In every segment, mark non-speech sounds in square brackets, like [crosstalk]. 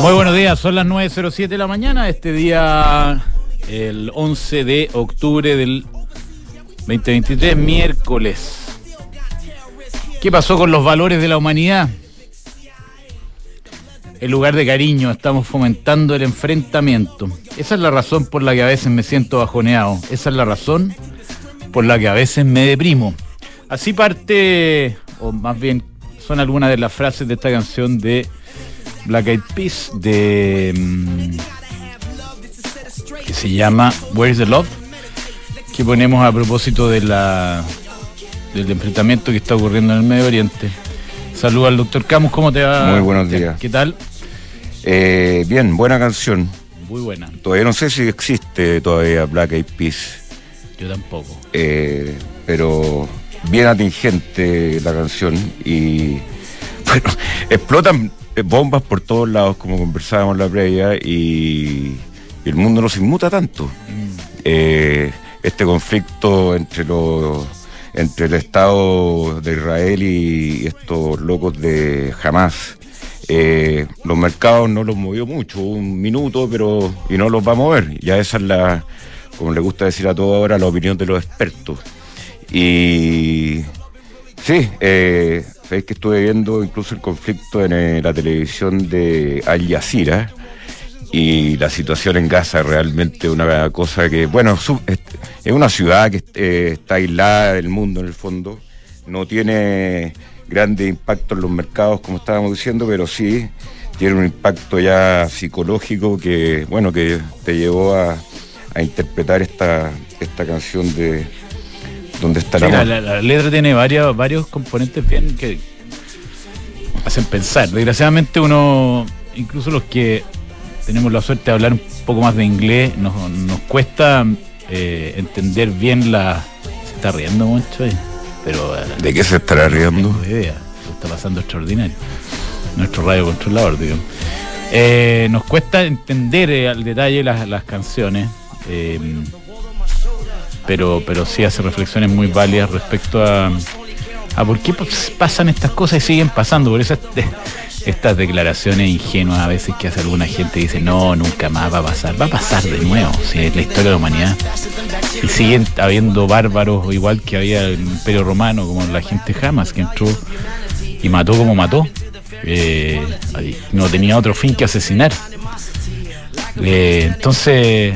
Muy buenos días, son las 9.07 de la mañana, este día, el 11 de octubre del 2023, miércoles. ¿Qué pasó con los valores de la humanidad? En lugar de cariño, estamos fomentando el enfrentamiento. Esa es la razón por la que a veces me siento bajoneado. Esa es la razón por la que a veces me deprimo. Así parte, o más bien son algunas de las frases de esta canción de Black Eyed Peas, de mm, que se llama Where's the Love, que ponemos a propósito de la del enfrentamiento que está ocurriendo en el Medio Oriente. Saludos al doctor Camus, ¿cómo te va? Muy buenos días. ¿Qué tal? Eh, bien, buena canción. Muy buena. Todavía no sé si existe todavía Black Eyed Peas. Yo tampoco. Eh, pero bien atingente la canción y [laughs] bueno, explotan bombas por todos lados como conversábamos la previa y, y el mundo no se inmuta tanto. Mm. Eh, este conflicto entre los entre el Estado de Israel y estos locos de Hamas. Eh, los mercados no los movió mucho, un minuto, pero y no los va a mover. Ya esa es la, como le gusta decir a todos ahora, la opinión de los expertos. Y sí, eh, sabéis que estuve viendo incluso el conflicto en eh, la televisión de Al Jazeera y la situación en Gaza es realmente una cosa que, bueno, es una ciudad que eh, está aislada del mundo en el fondo, no tiene grande impacto en los mercados como estábamos diciendo, pero sí tiene un impacto ya psicológico que, bueno, que te llevó a, a interpretar esta, esta canción de donde está Sí, la, amor. la- la letra tiene varios, varios componentes bien que hacen pensar. Desgraciadamente uno, incluso los que tenemos la suerte de hablar un poco más de inglés, nos, nos cuesta eh, entender bien la... Se está riendo mucho, eh, pero... eh, ¿De qué se estará no riendo? tengo idea. Está pasando extraordinario. Nuestro radio controlador, digamos. Eh, nos cuesta entender al detalle las, las canciones. Pero, pero sí hace reflexiones muy válidas respecto a, a por qué pas- pasan estas cosas y siguen pasando. Por esas [laughs] estas declaraciones ingenuas a veces que hace alguna gente dice, no, nunca más va a pasar. Va a pasar de nuevo, si es la historia de la humanidad. Y siguen habiendo bárbaros, igual que había el Imperio Romano, como la gente jamás que entró y mató como mató. Eh, no tenía otro fin que asesinar. Eh, entonces,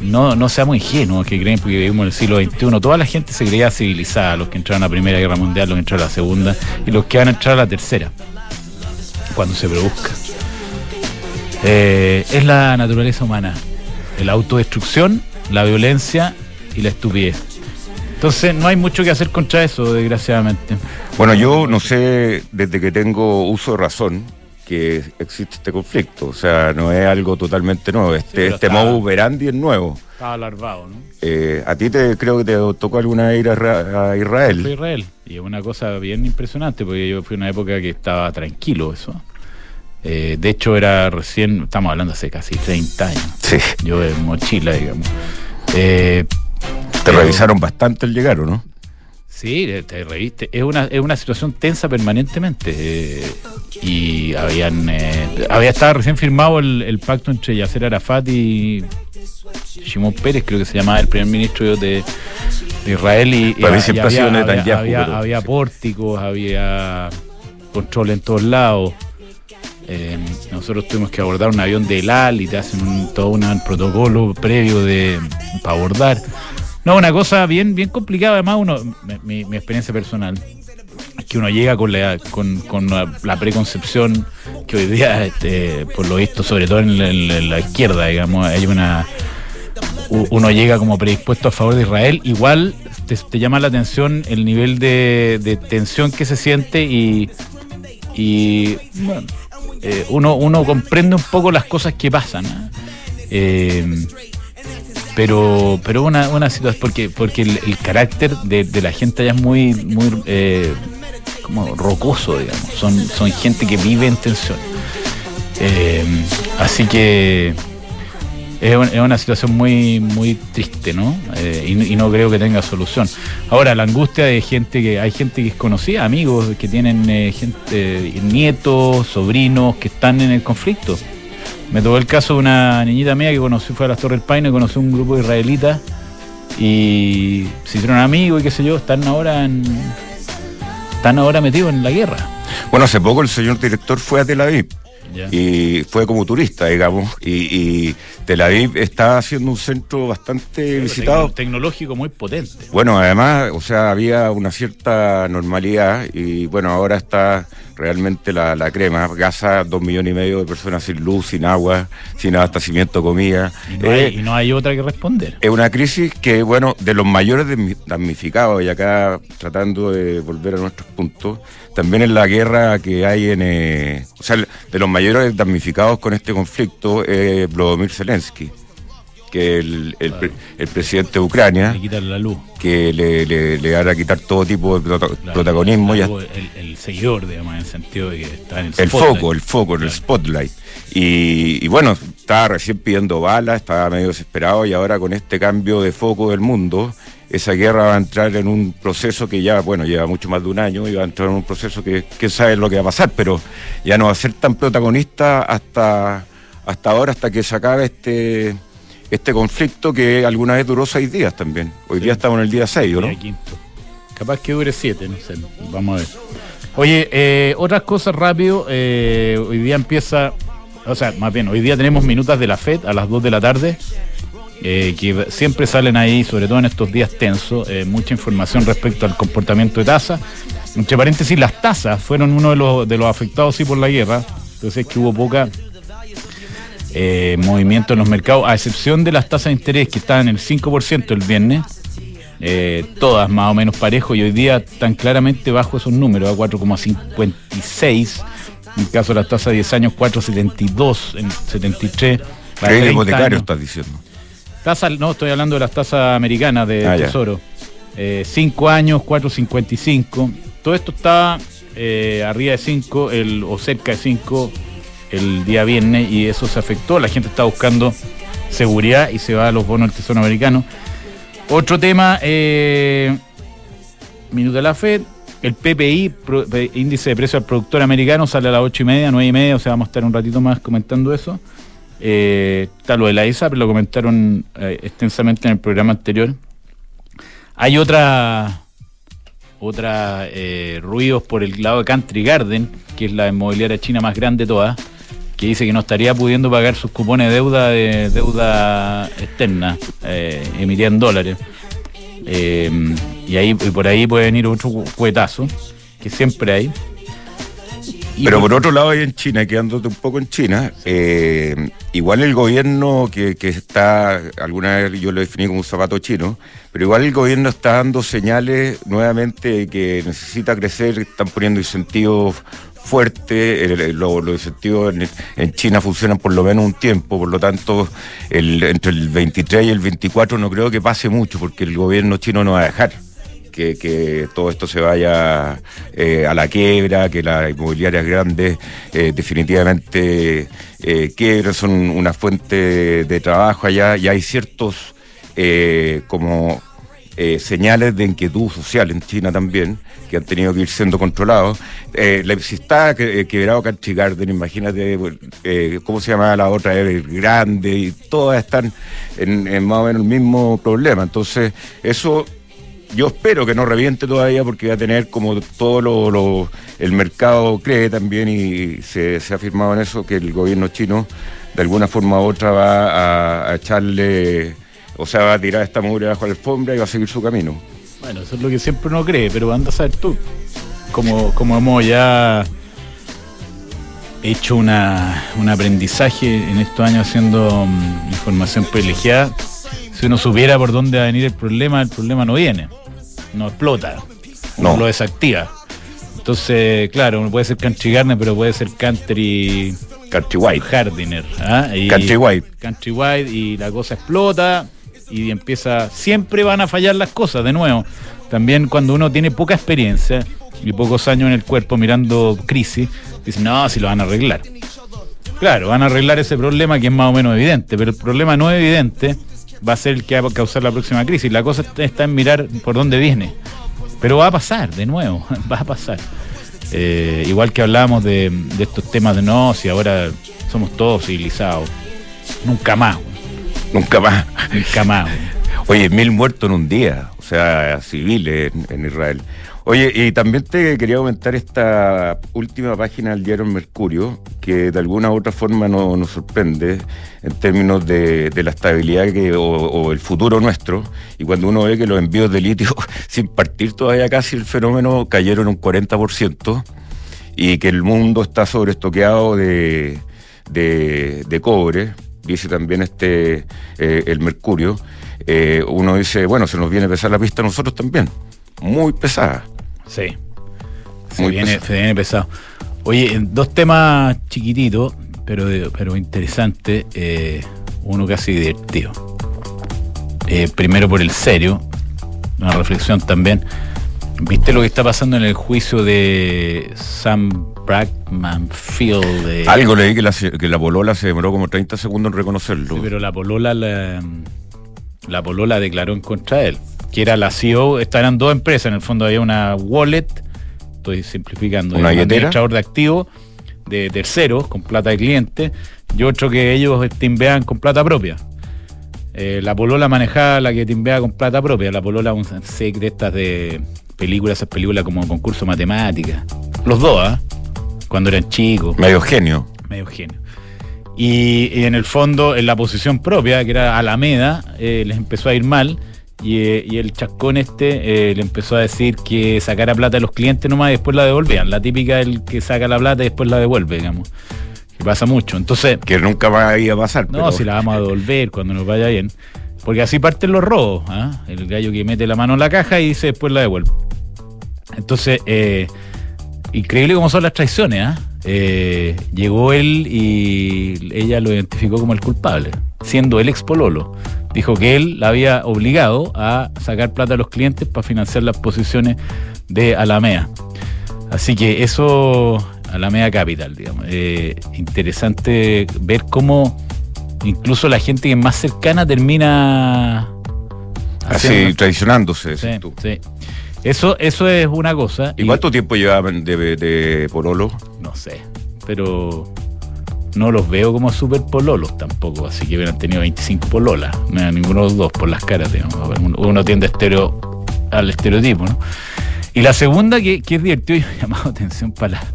no, no seamos ingenuos que creen porque vivimos en el siglo XXI. Toda la gente se creía civilizada, los que entraron a la Primera Guerra Mundial, los que entraron a la Segunda y los que van a entrar a la Tercera, cuando se produzca. Eh, es la naturaleza humana, la autodestrucción, la violencia y la estupidez. Entonces no hay mucho que hacer contra eso, desgraciadamente. Bueno, yo no sé desde que tengo uso de razón que existe este conflicto. O sea, no es algo totalmente nuevo. Este, pero este está- modus operandi es nuevo. Estaba alarmado, ¿no? Eh, a ti te creo que te tocó alguna vez ir a, Ra- a Fue Israel. Israel. Y es una cosa bien impresionante, porque yo fui a una época que estaba tranquilo eso. Eh, de hecho, era recién, estamos hablando hace casi 30 años. Sí. Yo en mochila, digamos. Eh, Te revisaron bastante el llegar, ¿o no? Sí, te reviste. Es una, es una situación tensa permanentemente. eh, y habían eh, había estado recién firmado el, el pacto entre Yasser Arafat y Shimon Pérez, creo que se llamaba el primer ministro de, de Israel. Y, y- Para mí siempre y ha sido había, Netanyahu, había, pero- había sí. pórticos, había control en todos lados. Eh, nosotros tuvimos que abordar un avión de ELAL y te hacen un, todo un protocolo previo de para abordar. No, una cosa bien, bien complicada. Además, uno, mi, mi experiencia personal, es que uno llega con la, con, la, preconcepción que hoy día, este, por lo visto, sobre todo en la, izquierda, digamos, hay una. Uno llega como predispuesto a favor de Israel, igual te, llama la atención el nivel de, de tensión que se siente y, y eh, uno, uno comprende un poco las cosas que pasan. ¿ah? Eh, pero pero una, una situación porque porque el, carácter de, la gente allá es muy muy eh, como rocoso digamos son son gente que vive en tensión Eh, así que es, una situación muy, muy triste, ¿no? Eh, y, no creo que tenga solución. Ahora, la angustia de gente que hay gente que es conocida, amigos que tienen gente, nietos, sobrinos que están en el conflicto. Me tocó el caso de una niñita mía que conocí, fue a las Torres del Paine, conoció un grupo de israelitas y se hicieron amigos y qué sé yo, están ahora en, están ahora metidos en la guerra. Bueno, hace poco el señor director fue a Tel Aviv y fue como turista, digamos, y, Tel Aviv está haciendo un centro bastante visitado. Tecnológico muy potente. Bueno, además, o sea, había una cierta normalidad y bueno, ahora está realmente la, crema. Gaza, dos millones y medio de personas sin luz, sin agua, sin abastecimiento de comida. Eh, y no, hay, otra que responder. Es una crisis que, bueno, de los mayores damnificados, y acá tratando de volver a nuestros puntos, también en la guerra que hay en... Eh, o sea, de los mayores damnificados con este conflicto es Vladimir Zelensky que el, el, presidente de Ucrania, la luz. que le, le, van a quitar todo tipo de protagonismo. ya. El, seguidor, digamos, en el sentido de que está en el El foco, el foco, el spotlight. Y, y, bueno, estaba recién pidiendo balas, estaba medio desesperado y ahora con este cambio de foco del mundo, esa guerra va a entrar en un proceso que ya, bueno, lleva mucho más de un año y va a entrar en un proceso que quién sabe lo que va a pasar, pero ya no va a ser tan protagonista hasta, hasta ahora, hasta que se acabe este este conflicto que alguna vez duró seis días también. Hoy día estamos en el día seis, ¿no? Capaz que dure siete, no sé. Vamos a ver. Oye, eh, otras cosas rápido. Eh, hoy día empieza, o sea, más bien, hoy día tenemos minutas de la FED a las 2 de la tarde. Eh, que siempre salen ahí, sobre todo en estos días tensos, mucha información respecto al comportamiento de tasas. Entre paréntesis, las tasas fueron uno de los, de los afectados sí por la guerra. Entonces es que hubo poca eh, movimiento en los mercados, a excepción de las tasas de interés que estaban en el 5% el viernes, eh, todas más o menos parejo y hoy día están claramente bajo esos números, a 4,56. En el caso de las tasas de 10 años, 4,72, en 73. ¿Qué hipotecario estás diciendo? Tasa, no, estoy hablando de las tasas americanas de ah, Tesoro. 5 eh, años, 4,55. Todo esto está eh, arriba de 5 o cerca de 5 el día viernes y eso se afectó. La gente está buscando seguridad y se va a los bonos del Tesoro americano. Otro tema, eh, minuto de la FED, el PPI, índice de precio al productor americano, sale a las ocho y media, nueve y media, o sea, vamos a estar un ratito más comentando eso. Eh, está lo de la ISA, pero lo comentaron eh, extensamente en el programa anterior. Hay otra otra eh, ruidos por el lado de Country Garden, que es la inmobiliaria china más grande de todas, que dice que no estaría pudiendo pagar sus cupones de deuda de deuda externa, eh, emitida en dólares. Eh, y ahí por ahí puede venir otro cuetazo, que siempre hay. Pero por otro lado, hay en China, quedándote un poco en China, eh, igual el gobierno que, que, está, alguna vez yo lo definí como un zapato chino, pero igual el gobierno está dando señales nuevamente que necesita crecer, están poniendo incentivos fuerte, los incentivos en, China funcionan por lo menos un tiempo, por lo tanto, entre el 23 y el 24 no creo que pase mucho, porque el gobierno chino no va a dejar. Que, todo esto se vaya eh, a la quiebra, que las inmobiliarias grandes eh, definitivamente eh, son una fuente de trabajo allá y hay ciertos eh, señales de inquietud social en China también, que han tenido que ir siendo controlados. Eh, si está eh, quebrado Country Garden, imagínate cómo se llama la otra, Grande, y todas están en, más o menos el mismo problema. Entonces, eso yo espero que no reviente todavía porque va a tener como todo lo, el mercado cree también y se, ha afirmado en eso que el gobierno chino de alguna forma u otra va a, echarle, o sea, va a tirar esta mugre bajo la alfombra y va a seguir su camino. Bueno, eso es lo que siempre uno cree, pero anda a saber tú. Como, como hemos ya hecho una, un aprendizaje en estos años haciendo mm, información privilegiada, si uno supiera por dónde va a venir el problema, el problema no viene, no explota, no lo desactiva. Entonces, claro, uno puede ser country garner, pero puede ser country country white hardiner, ¿ah? country white, country white y la cosa explota y empieza, siempre van a fallar las cosas, de nuevo. También cuando uno tiene poca experiencia y pocos años en el cuerpo mirando crisis, dice, no, si lo van a arreglar. Claro, van a arreglar ese problema que es más o menos evidente, pero el problema no evidente va a ser el que va a causar la próxima crisis. La cosa está en mirar por dónde viene. Pero va a pasar, de nuevo, [laughs] va a pasar. Eh, igual que hablábamos de, estos temas de no, si ahora somos todos civilizados. Nunca más. Nunca más. Nunca más. Oye, mil muertos en un día, o sea, civiles en, Israel. Oye, y también te quería comentar esta última página del diario Mercurio, que de alguna u otra forma nos, sorprende en términos de, la estabilidad que, o, el futuro nuestro. Y cuando uno ve que los envíos de litio, [laughs] sin partir todavía casi el fenómeno, cayeron un 40%, y que el mundo está sobreestoqueado de, de, cobre, dice también este eh, el Mercurio. Eh, uno dice, bueno, se nos viene a pesar la pista a nosotros también. Muy pesada. Sí. Se, viene, pesado. Oye, dos temas chiquititos, pero, pero interesantes. Eh, uno casi divertido. Eh, primero por el serio, una reflexión también. ¿Viste lo que está pasando en el juicio de Sam Brackman Field? Algo leí que la, que la polola se demoró como 30 segundos en reconocerlo. Sí, pero la polola la, la polola declaró en contra de él, que era la CEO, eran dos empresas, en el fondo había una wallet, estoy simplificando, una un administrador de activos de terceros con plata de cliente y otro que ellos timbean con plata propia. Eh, la polola manejaba la que timbea con plata propia, la polola un de estas de películas, esas películas como concurso matemática. Los dos, ¿ah? Cuando eran chicos. Medio genio. Medio genio. Y, en el fondo, en la posición propia, que era Alameda, eh, les empezó a ir mal. Y, eh, el chascón este eh, le empezó a decir que sacara plata a los clientes nomás y después la devolvían. La típica del que saca la plata y después la devuelve, digamos. Que pasa mucho. Entonces. Que nunca va a ir a pasar. No, si la vamos a devolver cuando nos vaya bien. Porque así parten los robos. ¿ah? El gallo que mete la mano en la caja y dice después la devuelve. Entonces, increíble como son las traiciones, ¿ah? Eh, llegó él y ella lo identificó como el culpable, siendo el ex pololo. Dijo que él la había obligado a sacar plata a los clientes para financiar las posiciones de Alamea. Así que eso, Alamea Capital, digamos. Eh, interesante ver cómo incluso la gente que es más cercana termina... Así, traicionándose. Sí, sí. Eso, eso es una cosa. ¿Y, cuánto tiempo llevaban de, de, pololo? No sé, pero no los veo como super pololos tampoco, así que hubieran tenido 25 pololas, no ninguno de los dos por las caras, digamos. Uno tiende estereo, al estereotipo, ¿no? Y la segunda que, que es divertido y [laughs] me ha llamado atención para la,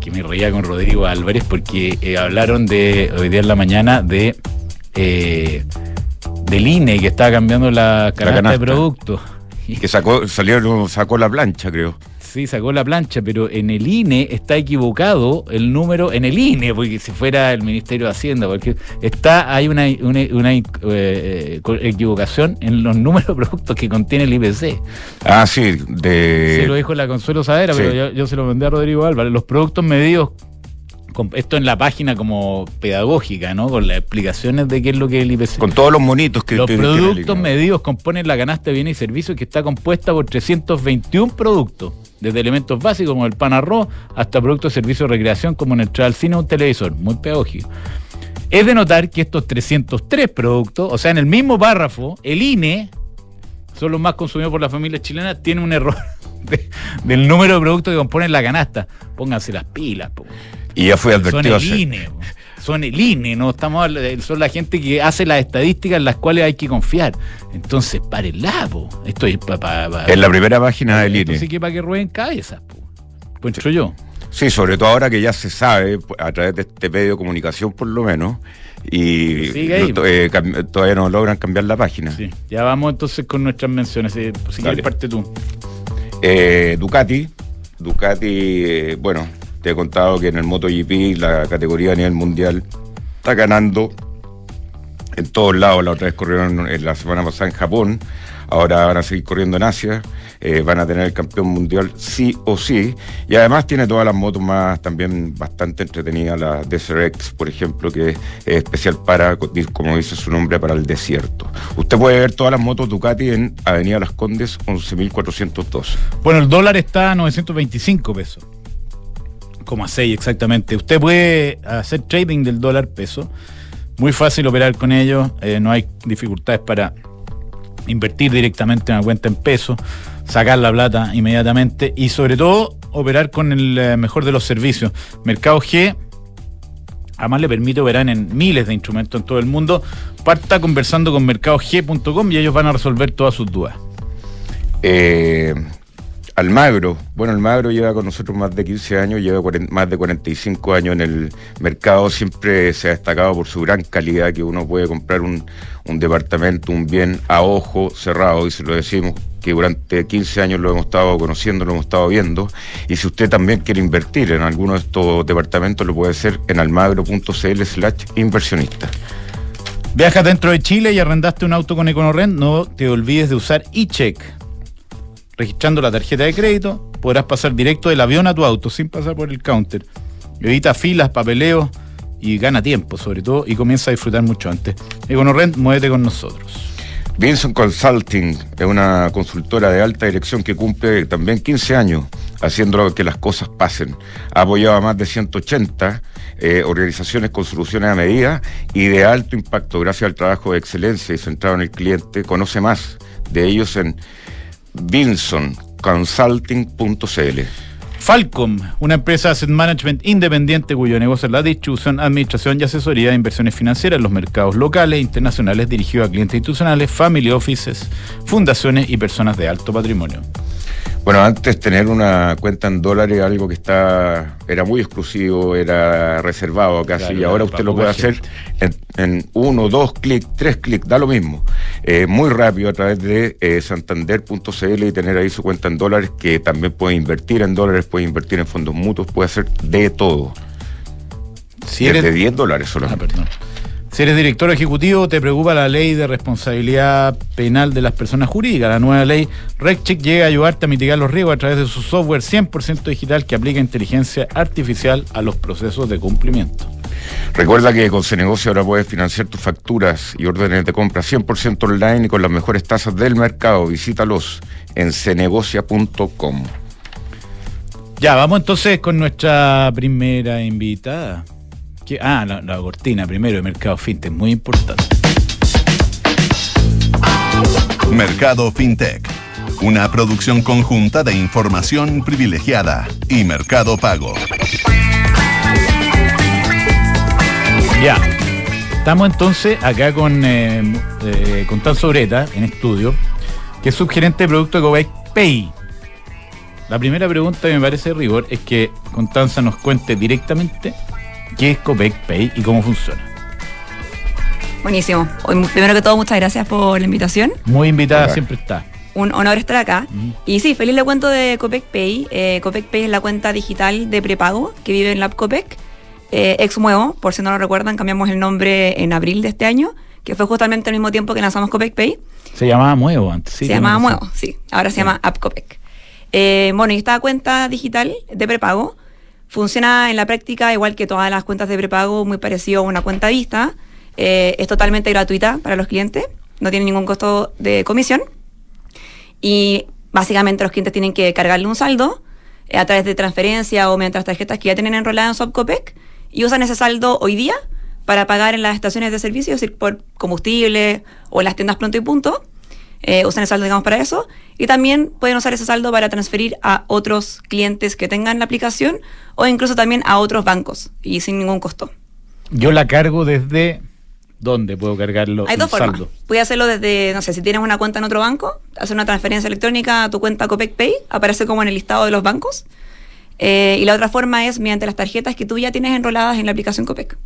que me reía con Rodrigo Álvarez porque eh, hablaron de hoy día en la mañana de eh, del INE que estaba cambiando la canasta de productos [laughs] que sacó, salió, sacó la plancha, creo. Sí, sacó la plancha, pero en el INE está equivocado el número, en el INE, porque si fuera el Ministerio de Hacienda, porque está, hay una, una, eh, equivocación en los números de productos que contiene el IPC. Ah, sí, de... Se lo dijo la Consuelo Sadera, pero yo, yo, se lo mandé a Rodrigo Álvarez. Los productos medidos esto en la página como pedagógica, ¿no? Con las explicaciones de qué es lo que es el IPC. Con todos los monitos que Los productos medidos componen la canasta de bienes y servicios que está compuesta por 321 productos, desde elementos básicos como el pan arroz hasta productos de servicio de recreación como en entrar al cine o un televisor. Muy pedagógico. Es de notar que estos 303 productos, o sea, en el mismo párrafo, el INE, son los más consumidos por la familia chilena, tiene un error [laughs] del número de productos que componen la canasta. Pónganse las pilas. Po. Y ya fue advertido. Son el INE, son el INE, no estamos son la gente que hace las estadísticas en las cuales hay que confiar. Entonces, para el lado Esto es para. en la primera página del INE. Entonces, que para que rueden cabezas, pues yo. Sí, sobre todo ahora que ya se sabe, a través de este medio de comunicación por lo menos, y eh, todavía no logran cambiar la página. Sí, ya vamos entonces con nuestras menciones. Eh, si quieres, parte tú. Eh, Ducati, Ducati, bueno, te he contado que en el MotoGP la categoría a nivel mundial está ganando en todos lados. La otra vez corrieron en la semana pasada en Japón, ahora van a seguir corriendo en Asia. Eh, van a tener el campeón mundial sí o sí. Y además tiene todas las motos más también bastante entretenidas, la DSRX, por ejemplo, que es especial para, como dice su nombre, para el desierto. Usted puede ver todas las motos Ducati en Avenida Las Condes, 11.402. Bueno, el dólar está a 925 pesos. Como a 6 exactamente. Usted puede hacer trading del dólar peso. Muy fácil operar con ellos. Eh, no hay dificultades para invertir directamente en una cuenta en peso, sacar la plata inmediatamente y sobre todo operar con el eh, mejor de los servicios. Mercado G además le permite operar en miles de instrumentos en todo el mundo. Parta conversando con mercadog.com y ellos van a resolver todas sus dudas. Eh, Almagro, bueno, Almagro lleva con nosotros más de 15 años, lleva más de 45 años en el mercado, siempre se ha destacado por su gran calidad, que uno puede comprar un, departamento, un bien a ojo cerrado, y se lo decimos que durante 15 años lo hemos estado conociendo, lo hemos estado viendo, y si usted también quiere invertir en alguno de estos departamentos, lo puede hacer en almagro.cl slash inversionista. Viajas dentro de Chile y arrendaste un auto con EconoRent, no te olvides de usar eCheck registrando la tarjeta de crédito, podrás pasar directo del avión a tu auto sin pasar por el counter. Evita filas, papeleos y gana tiempo, sobre todo, y comienza a disfrutar mucho antes. EconoRent, muévete con nosotros. Vinson Consulting es una consultora de alta dirección que cumple también 15 años haciendo que las cosas pasen. Ha apoyado a más de 180 eh, organizaciones con soluciones a medida y de alto impacto gracias al trabajo de excelencia y centrado en el cliente. Conoce más de ellos en vinsonconsulting.cl. Falcom, una empresa de asset management independiente cuyo negocio es la distribución, administración y asesoría de inversiones financieras en los mercados locales e internacionales dirigido a clientes institucionales, family offices, fundaciones y personas de alto patrimonio. Bueno, antes tener una cuenta en dólares algo que está era muy exclusivo, era reservado casi, y ahora usted lo puede hacer en, uno, dos clics, tres clics, da lo mismo. Eh, muy rápido a través de eh, santander.cl y tener ahí su cuenta en dólares, que también puede invertir en dólares, puede invertir en fondos mutuos, puede hacer de todo. Si Desde 10 dólares solamente. Ah, si eres director ejecutivo, te preocupa la ley de responsabilidad penal de las personas jurídicas. La nueva ley RecCheck llega a ayudarte a mitigar los riesgos a través de su software 100% digital que aplica inteligencia artificial a los procesos de cumplimiento. Recuerda que con Cenegocio ahora puedes financiar tus facturas y órdenes de compra 100% online y con las mejores tasas del mercado. Visítalos en cenegocia.com. Ya, vamos entonces con nuestra primera invitada ah, la, cortina primero de Mercado Fintech, muy importante. Mercado Fintech, una producción conjunta de información privilegiada y Mercado Pago. Ya, estamos entonces acá con, eh, eh, con Tan Sobreta en estudio, que es subgerente de producto de Cobay Pay. La primera pregunta que me parece rigor es que Constanza nos cuente directamente ¿Qué es Copec Pay y cómo funciona? Buenísimo. Primero que todo, muchas gracias por la invitación. Muy invitada siempre está. Un honor estar acá. Y sí, feliz le cuento de Copec Pay. Eh, Copec Pay es la cuenta digital de prepago que vive en la Copec. Eh, ex Muevo, por si no lo recuerdan, cambiamos el nombre en abril de este año, que fue justamente al mismo tiempo que lanzamos Copec Pay. Se llamaba Muevo antes, sí. Se llamaba Muevo, sí. Ahora se llama App Copec. Eh, bueno, y esta cuenta digital de prepago Funciona en la práctica igual que todas las cuentas de prepago, muy parecido a una cuenta vista. Eh, es totalmente gratuita para los clientes, no tiene ningún costo de comisión. Y básicamente los clientes tienen que cargarle un saldo eh, a través de transferencia o mediante las tarjetas que ya tienen enroladas en Subcopec y usan ese saldo hoy día para pagar en las estaciones de servicio, es decir, por combustible o en las tiendas pronto y punto eh, usan el saldo, digamos, para eso. Y también pueden usar ese saldo para transferir a otros clientes que tengan la aplicación o incluso también a otros bancos y sin ningún costo. Yo la cargo desde... ¿Dónde puedo cargarlo? Hay dos formas. Puedes hacerlo desde, no sé, si tienes una cuenta en otro banco, hacer una transferencia electrónica a tu cuenta Copec Pay, aparece como en el listado de los bancos. Eh, y la otra forma es mediante las tarjetas que tú ya tienes enroladas en la aplicación Copec.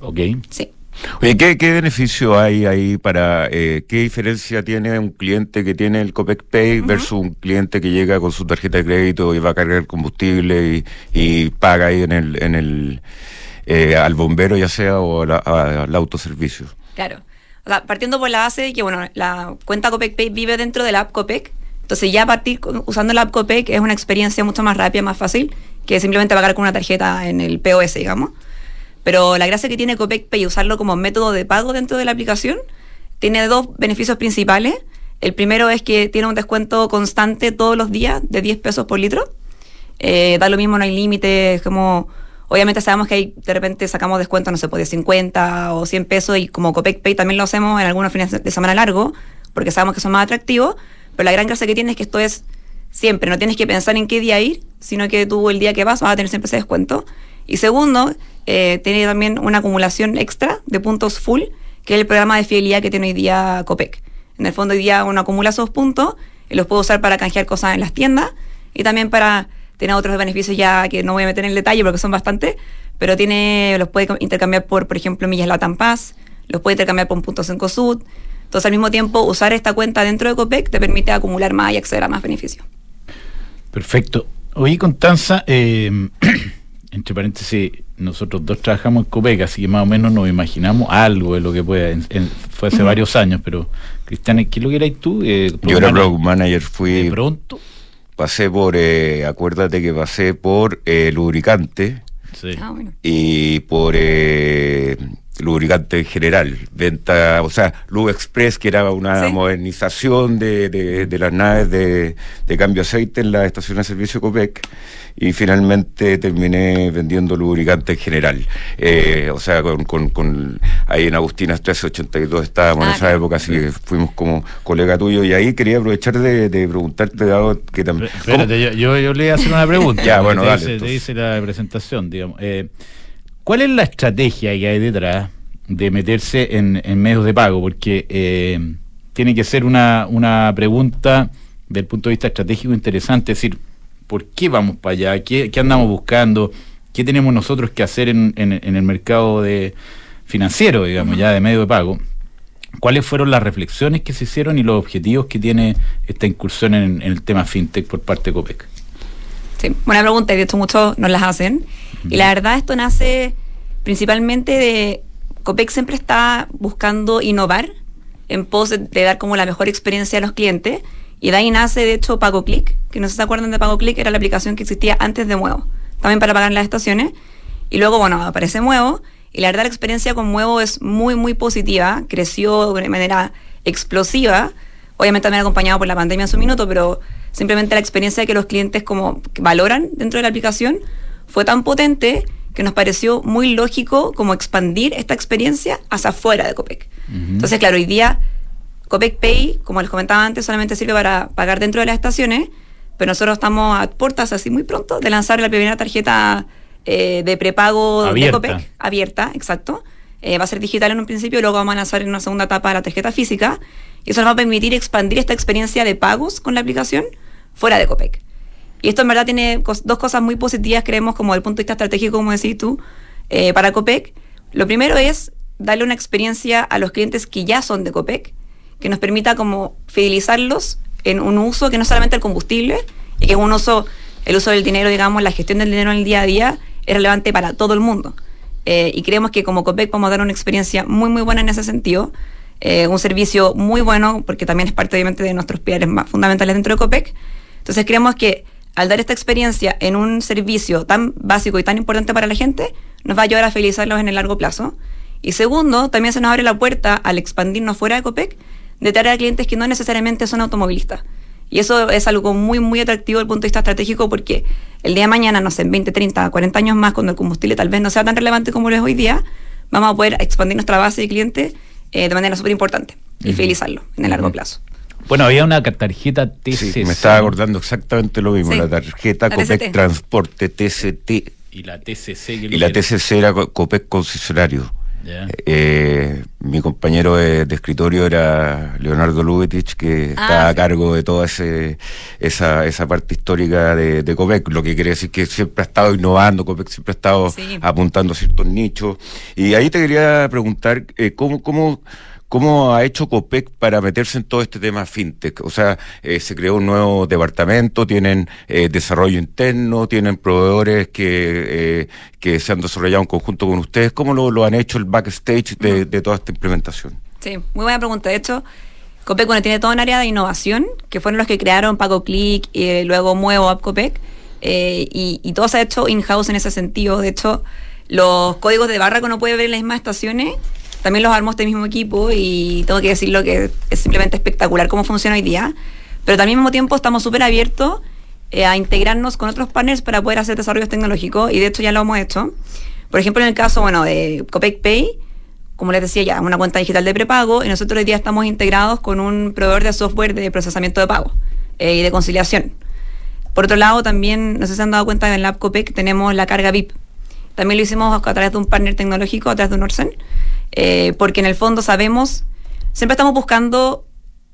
Ok. Sí. Oye, ¿qué, beneficio hay ahí para, eh, qué diferencia tiene un cliente que tiene el Copec Pay versus un cliente que llega con su tarjeta de crédito y va a cargar combustible y, paga ahí en el, en el, eh, al bombero ya sea o al autoservicio? Claro. O sea, partiendo por la base de que, bueno, la cuenta Copec Pay vive dentro de la app Copec, entonces ya partir usando la app Copec es una experiencia mucho más rápida, más fácil que simplemente pagar con una tarjeta en el POS, digamos. Pero la gracia que tiene Copec Pay usarlo como método de pago dentro de la aplicación tiene dos beneficios principales. El primero es que tiene un descuento constante todos los días de 10 pesos por litro. Eh, da lo mismo, no hay límites, como obviamente sabemos que hay, de repente sacamos descuento, no sé, pues de 50 o 100 pesos y como Copec Pay también lo hacemos en algunos fines de semana largo, porque sabemos que son más atractivos, pero la gran gracia que tiene es que esto es siempre, no tienes que pensar en qué día ir, sino que tú el día que vas vas a tener siempre ese descuento. Y segundo, eh, tiene también una acumulación extra de puntos full, que es el programa de fidelidad que tiene hoy día Copec. En el fondo hoy día uno acumula esos puntos y los puede usar para canjear cosas en las tiendas y también para tener otros beneficios ya que no voy a meter en el detalle porque son bastantes, pero tiene los puede intercambiar por, por ejemplo, millas Latam Paz, los puede intercambiar por puntos en COSUD. Entonces, al mismo tiempo, usar esta cuenta dentro de Copec te permite acumular más y acceder a más beneficios. Perfecto. Oye, Constanza, eh, [clears throat] entre paréntesis, nosotros dos trabajamos en Copec, así que más o menos nos imaginamos algo de lo que puede. fue hace varios años, pero Cristian, ¿qué lo que eras tú? Eh, Yo era blog manager, fui. ¿De pronto? Pasé por, eh, acuérdate que pasé por eh, lubricante. Sí. Ah, bueno. Y por eh, lubricante en general, venta, o sea, Lube Express, que era una modernización de, de, las naves de, de, cambio de aceite en la estación de servicio COPEC, y finalmente terminé vendiendo lubricante en general. Eh, o sea, con, con, con, ahí en Agustina 1382 estábamos en ah, esa época, así que fuimos como colega tuyo, y ahí quería aprovechar de, preguntarte, dado que también... Espérate, yo, yo, le voy a hacer una pregunta. ya, bueno, te dale. Dice, te dice la presentación, digamos. Eh, ¿Cuál es la estrategia que hay detrás de meterse en, medios de pago? Porque eh, tiene que ser una, una pregunta del punto de vista estratégico interesante, es decir, ¿por qué vamos para allá? ¿Qué, andamos buscando? ¿Qué tenemos nosotros que hacer en, el mercado de financiero, digamos, ya de medio de pago? ¿Cuáles fueron las reflexiones que se hicieron y los objetivos que tiene esta incursión en, el tema fintech por parte de COPEC? Sí, buena pregunta y de hecho muchos nos las hacen. Y la verdad esto nace principalmente de... COPEC siempre está buscando innovar en pos de, dar como la mejor experiencia a los clientes. Y de ahí nace, de hecho, PagoClick, que no se acuerdan de PagoClick, era la aplicación que existía antes de Muevo, también para pagar en las estaciones. Y luego, bueno, aparece Muevo, y la verdad la experiencia con Muevo es muy, muy positiva, creció de manera explosiva, obviamente también acompañado por la pandemia en su minuto, pero simplemente la experiencia que los clientes como valoran dentro de la aplicación fue tan potente que nos pareció muy lógico como expandir esta experiencia hacia afuera de Copec. Entonces, claro, hoy día Copec Pay, como les comentaba antes, solamente sirve para pagar dentro de las estaciones, pero nosotros estamos a puertas así muy pronto de lanzar la primera tarjeta eh, de prepago de Copec, abierta, exacto. Eh, va a ser digital en un principio, luego vamos a lanzar en una segunda etapa la tarjeta física, y eso nos va a permitir expandir esta experiencia de pagos con la aplicación fuera de Copec. Y esto en verdad tiene dos cosas muy positivas, creemos, como del punto de vista estratégico, como decís tú, eh, para COPEC. Lo primero es darle una experiencia a los clientes que ya son de COPEC, que nos permita como fidelizarlos en un uso que no solamente el combustible, y que es un uso, el uso del dinero, digamos, la gestión del dinero en el día a día, es relevante para todo el mundo. Eh, y creemos que como COPEC vamos a dar una experiencia muy, muy buena en ese sentido. Eh, un servicio muy bueno, porque también es parte, obviamente, de nuestros pilares más fundamentales dentro de COPEC. Entonces creemos que al dar esta experiencia en un servicio tan básico y tan importante para la gente, nos va a ayudar a fidelizarlos en el largo plazo. Y segundo, también se nos abre la puerta al expandirnos fuera de COPEC de traer a clientes que no necesariamente son automovilistas. Y eso es algo muy, muy atractivo desde el punto de vista estratégico porque el día de mañana, no sé, en 20, 30, 40 años más, cuando el combustible tal vez no sea tan relevante como lo es hoy día, vamos a poder expandir nuestra base de clientes eh, de manera súper importante y fidelizarlo en el largo plazo. Bueno, había una tarjeta TCC. me estaba acordando exactamente lo mismo, la tarjeta Copec Transporte TCT. Y la TCC. y la TCC era Copec Concesionario. Eh, mi compañero de, escritorio era Leonardo Lubetich, que ah, está a cargo de toda ese, esa, esa parte histórica de, Copec, lo que quiere decir que siempre ha estado innovando, Copec siempre ha estado apuntando a ciertos nichos. Y ahí te quería preguntar, eh, ¿cómo, cómo ¿Cómo ha hecho COPEC para meterse en todo este tema fintech? O sea, eh, se creó un nuevo departamento, tienen eh, desarrollo interno, tienen proveedores que, eh, que se han desarrollado en conjunto con ustedes. ¿Cómo lo, han hecho el backstage de, toda esta implementación? Sí, muy buena pregunta. De hecho, COPEC bueno, tiene toda un área de innovación, que fueron los que crearon PagoClick y luego Muevo App COPEC, y, y todo se ha hecho in-house en ese sentido. De hecho, los códigos de barra que uno puede ver en las mismas estaciones también los armó este mismo equipo y tengo que decirlo que es simplemente espectacular cómo funciona hoy día. Pero también al mismo tiempo estamos súper abiertos eh, a integrarnos con otros partners para poder hacer desarrollos tecnológicos y de hecho ya lo hemos hecho. Por ejemplo, en el caso bueno, de Copec Pay, como les decía ya, una cuenta digital de prepago y nosotros hoy día estamos integrados con un proveedor de software de procesamiento de pago eh, y de conciliación. Por otro lado, también, no sé si se han dado cuenta, en la app Copec tenemos la carga VIP. También lo hicimos a través de un partner tecnológico, a través de un Orsen, eh, porque en el fondo sabemos, siempre estamos buscando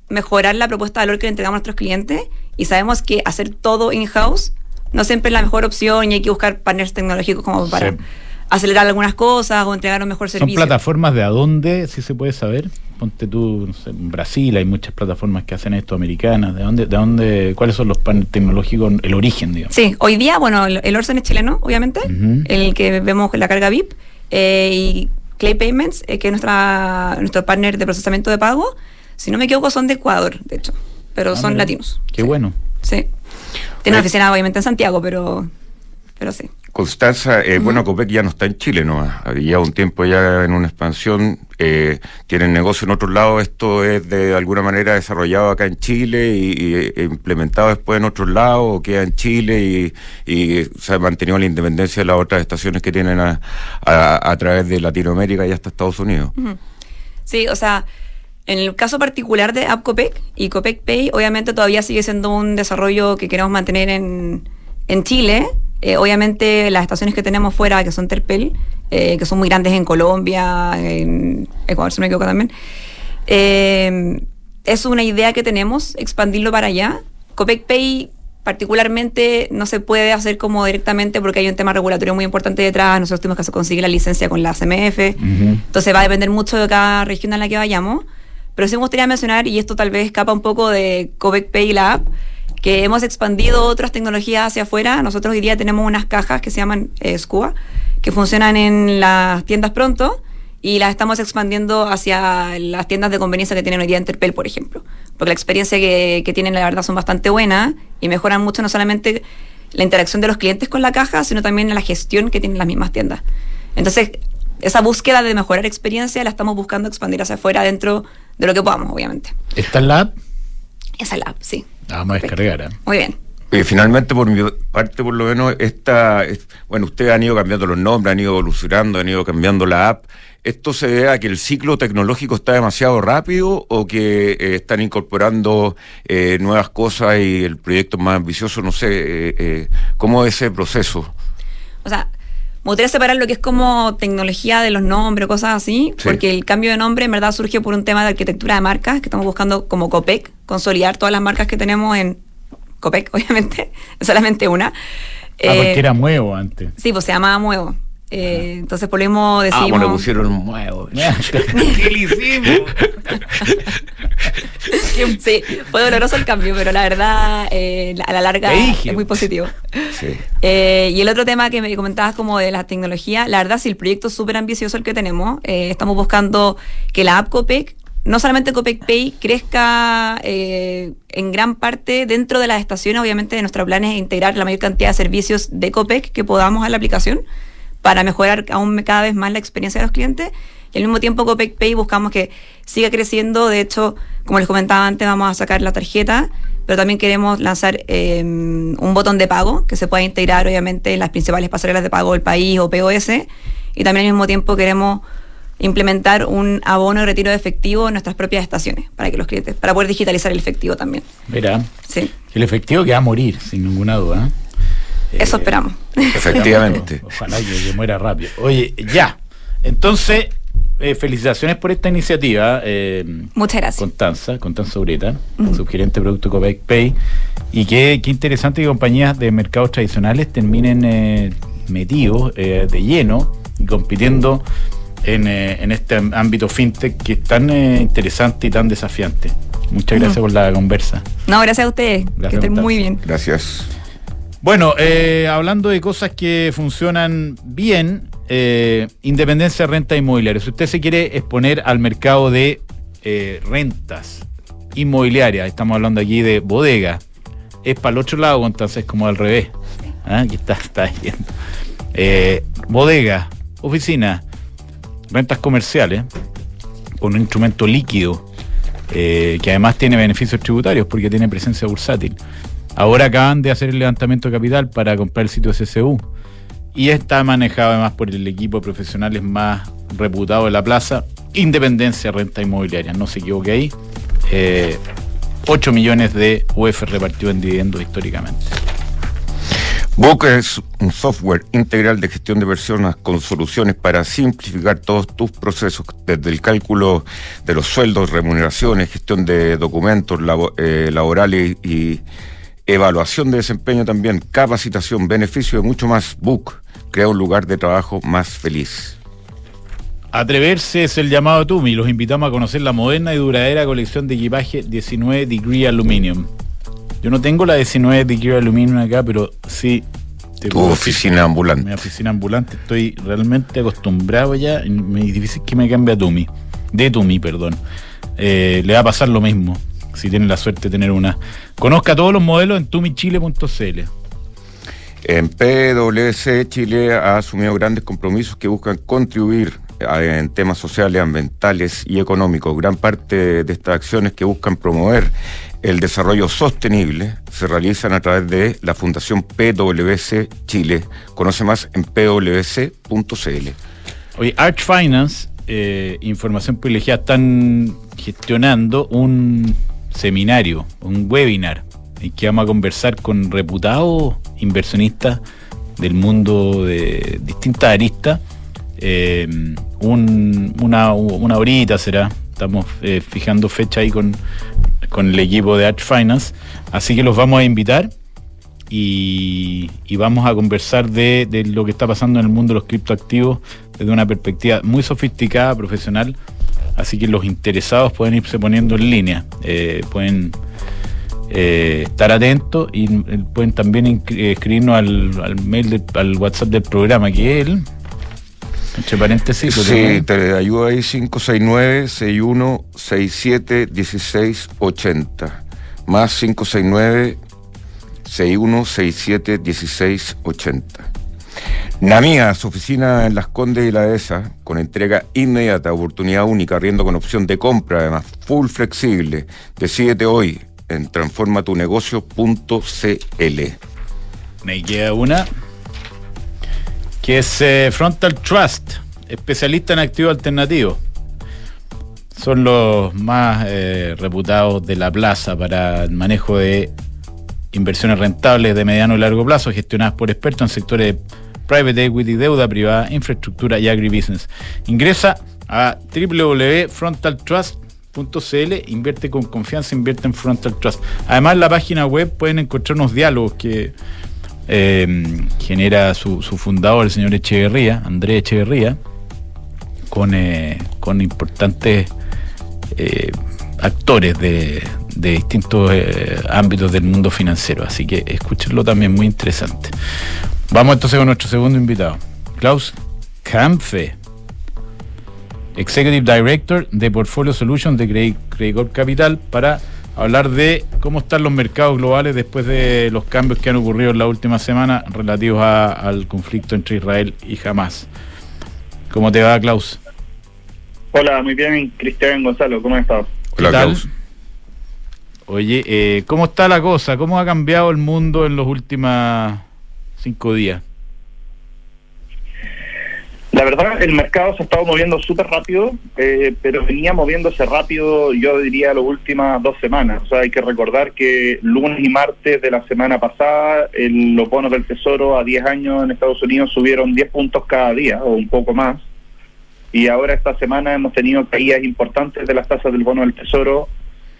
mejorar la propuesta de valor que le entregamos a nuestros clientes y sabemos que hacer todo in-house no siempre es la mejor opción y hay que buscar partners tecnológicos como para Sí. acelerar algunas cosas o entregar un mejor ¿Son servicio. plataformas de a dónde, si se puede saber? Ponte tú, no sé, en Brasil hay muchas plataformas que hacen esto, americanas. ¿De dónde, de dónde, cuáles son los paneles tecnológicos, el origen, digamos? Sí, hoy día, bueno, el, el es chileno, obviamente, Ujú. Ah, son mira. latinos. Qué bueno. Sí. Tiene una oficina, obviamente, en Santiago, pero, pero sí. Constanza, eh, bueno, Copec ya no está en Chile, ¿no? Había un tiempo ya en una expansión, eh, tienen negocio en otros lados, esto es de alguna manera desarrollado acá en Chile y, y, eh, implementado después en otros lados, o queda en Chile y, y se ha mantenido la independencia de las otras estaciones que tienen a, a- a través de Latinoamérica y hasta Estados Unidos. Sí, o sea, en el caso particular de App Copec y Copec Pay, obviamente todavía sigue siendo un desarrollo que queremos mantener en, en Chile. Eh, obviamente las estaciones que tenemos fuera, que son Terpel, eh, que son muy grandes en Colombia, en Ecuador, si no me equivoco también, eh, es una idea que tenemos, expandirlo para allá. Copec Pay particularmente no se puede hacer como directamente porque hay un tema regulatorio muy importante detrás. Nosotros tenemos que conseguir la licencia con la CMF. Ujú. Entonces va a depender mucho de cada región a la que vayamos. Pero sí me gustaría mencionar, y esto tal vez escapa un poco de Covec Pay y la app, que hemos expandido otras tecnologías hacia afuera. Nosotros hoy día tenemos unas cajas que se llaman eh, Scuba, que funcionan en las tiendas pronto y las estamos expandiendo hacia las tiendas de conveniencia que tienen hoy día Interpel, por ejemplo. Porque la experiencia que, que tienen, la verdad, son bastante buenas y mejoran mucho no solamente la interacción de los clientes con la caja, sino también la gestión que tienen las mismas tiendas. Entonces, esa búsqueda de mejorar experiencia la estamos buscando expandir hacia afuera dentro de lo que podamos, obviamente. ¿Está en la app? Esa es la app, sí. La vamos a descargar. ¿eh? Muy bien. Eh, finalmente, por mi parte, por lo menos, esta, es- bueno, ustedes han ido cambiando los nombres, han ido evolucionando, han ido cambiando la app. ¿Esto se debe a que el ciclo tecnológico está demasiado rápido o que eh, están incorporando eh, nuevas cosas y el proyecto es más ambicioso? No sé, eh, eh, ¿cómo es ese proceso? O sea, me gustaría separar lo que es como tecnología de los nombres, cosas así, Sí. porque el cambio de nombre en verdad surge por un tema de arquitectura de marcas, que estamos buscando como COPEC, consolidar todas las marcas que tenemos en COPEC, [laughs] obviamente, solamente una. Ah, Eh, porque era Muevo antes. Sí, pues se llamaba Muevo. Eh, entonces por lo mismo Ah, decidimos... bueno, le pusieron un muevo. [laughs] ¿Qué le hicimos? [laughs] sí, fue doloroso el cambio, pero la verdad, eh, a la larga es muy positivo. Sí. Eh, y el otro tema que me comentabas como de la tecnología, la verdad, si el proyecto es súper ambicioso el que tenemos, eh, estamos buscando que la app Copec, no solamente Copec Pay, crezca eh, en gran parte dentro de las estaciones. Obviamente, nuestro plan es integrar la mayor cantidad de servicios de Copec que podamos a la aplicación para mejorar aún cada vez más la experiencia de los clientes. Y al mismo tiempo, Copec Pay buscamos que siga creciendo. De hecho, como les comentaba antes, vamos a sacar la tarjeta, pero también queremos lanzar eh, un botón de pago que se pueda integrar, obviamente, en las principales pasarelas de pago del país o POS. Y también al mismo tiempo queremos implementar un abono de retiro de efectivo en nuestras propias estaciones para que los clientes, para poder digitalizar el efectivo también. Mira, Sí, el efectivo que va a morir, sin ninguna duda. ¿Eh? eso Eh, esperamos. Efectivamente. [laughs] Ojalá que, que muera rápido. Oye, ya. Entonces, eh, felicitaciones por esta iniciativa. eh, Muchas gracias. Constanza, Constanza Ureta, Ujú. subgerente de producto Copec Pay. Y qué, qué interesante que compañías de mercados tradicionales terminen eh, metidos eh, de lleno y compitiendo en, eh, en este ámbito fintech que es tan eh, interesante y tan desafiante. Muchas gracias por la conversa. No, gracias a ustedes. Gracias, que estén muy bien. Gracias. Bueno, eh, hablando de cosas que funcionan bien, eh, independencia de renta inmobiliaria. Si usted se quiere exponer al mercado de eh, rentas inmobiliarias, estamos hablando aquí de bodega, es para el otro lado, entonces es como al revés. ¿Ah? Está, está yendo. Eh, bodega, oficina, rentas comerciales, con un instrumento líquido, eh, que además tiene beneficios tributarios porque tiene presencia bursátil. Ahora acaban de hacer el levantamiento de capital para comprar el sitio SSU. Y está manejado además por el equipo de profesionales más reputado de la plaza, Independencia Renta Inmobiliaria. No se equivoque ahí. 8 millones de UF repartido en dividendos históricamente. Book es un software integral de gestión de personas con soluciones para simplificar todos tus procesos, desde el cálculo de los sueldos, remuneraciones, gestión de documentos eh, laborales y evaluación de desempeño también, capacitación, beneficio y mucho más. Book crea un lugar de trabajo más feliz. Atreverse es el llamado Tumi. Los invitamos a conocer la moderna y duradera colección de equipaje 19 Degree Aluminium. Yo no tengo la 19 Degree Aluminium acá, pero sí. Tu oficina ambulante. Mi oficina ambulante. Estoy realmente acostumbrado ya. Me es difícil que me cambie a Tumi. De Tumi, perdón. Eh, le va a pasar lo mismo si tiene la suerte de tener una. Conozca todos los modelos en tumichile.cl. En PwC Chile ha asumido grandes compromisos que buscan contribuir en temas sociales, ambientales y económicos. Gran parte de estas acciones que buscan promover el desarrollo sostenible se realizan a través de la Fundación PwC Chile. Conoce más en pwc.cl. Oye, Arch Finance, eh, Información Privilegiada, están gestionando un seminario, un webinar, en que vamos a conversar con reputados inversionistas del mundo de distintas aristas eh, una, horita será. Estamos eh, fijando fecha ahí con, el equipo de Arch Finance. Así que los vamos a invitar y, vamos a conversar de, lo que está pasando en el mundo de los criptoactivos desde una perspectiva muy sofisticada, profesional. Así que los interesados pueden irse poniendo en línea. Eh, pueden estar atentos y pueden también escribirnos al, mail, al WhatsApp del programa, que es el entre paréntesis. Sí, te ayudo ahí 569-6167-1680. Más 569-6167-1680. Namia, su oficina en Las Condes y la ESA, con entrega inmediata, oportunidad única, riendo con opción de compra, además, full flexible. Decídete hoy en transformatunegocio.cl. Me queda una que es eh, Frontal Trust, especialista en activos alternativos. Son los más eh, reputados de la plaza para el manejo de inversiones rentables de mediano y largo plazo, gestionadas por expertos en sectores private equity, deuda privada, infraestructura y agribusiness. Ingresa a www.frontaltrust.cl, invierte con confianza, invierte en Frontal Trust. Además, en la página web pueden encontrar unos diálogos que eh, genera su, fundador, el señor Echeverría, Andrés Echeverría, con, eh, con importantes eh, actores de, distintos ámbitos del mundo financiero. Así que escúchenlo también, muy interesante. Vamos entonces con nuestro segundo invitado, Klaus Kampfe. Executive Director de Portfolio Solutions de Credit Capital para hablar de cómo están los mercados globales después de los cambios que han ocurrido en la última semana relativos al conflicto entre Israel y Hamas. ¿Cómo te va, Klaus? Hola, muy bien, Cristian Gonzalo, ¿cómo estás? Hola, Klaus. Oye, eh, ¿cómo está la cosa? ¿Cómo ha cambiado el mundo en los últimos cinco días? La verdad, el mercado se ha estado moviendo súper rápido, eh, pero venía moviéndose rápido, yo diría, las últimas dos semanas. O sea, hay que recordar que lunes y martes de la semana pasada, los bonos del Tesoro a 10 años en Estados Unidos subieron 10 puntos cada día, o un poco más. Y ahora esta semana hemos tenido caídas importantes de las tasas del bono del Tesoro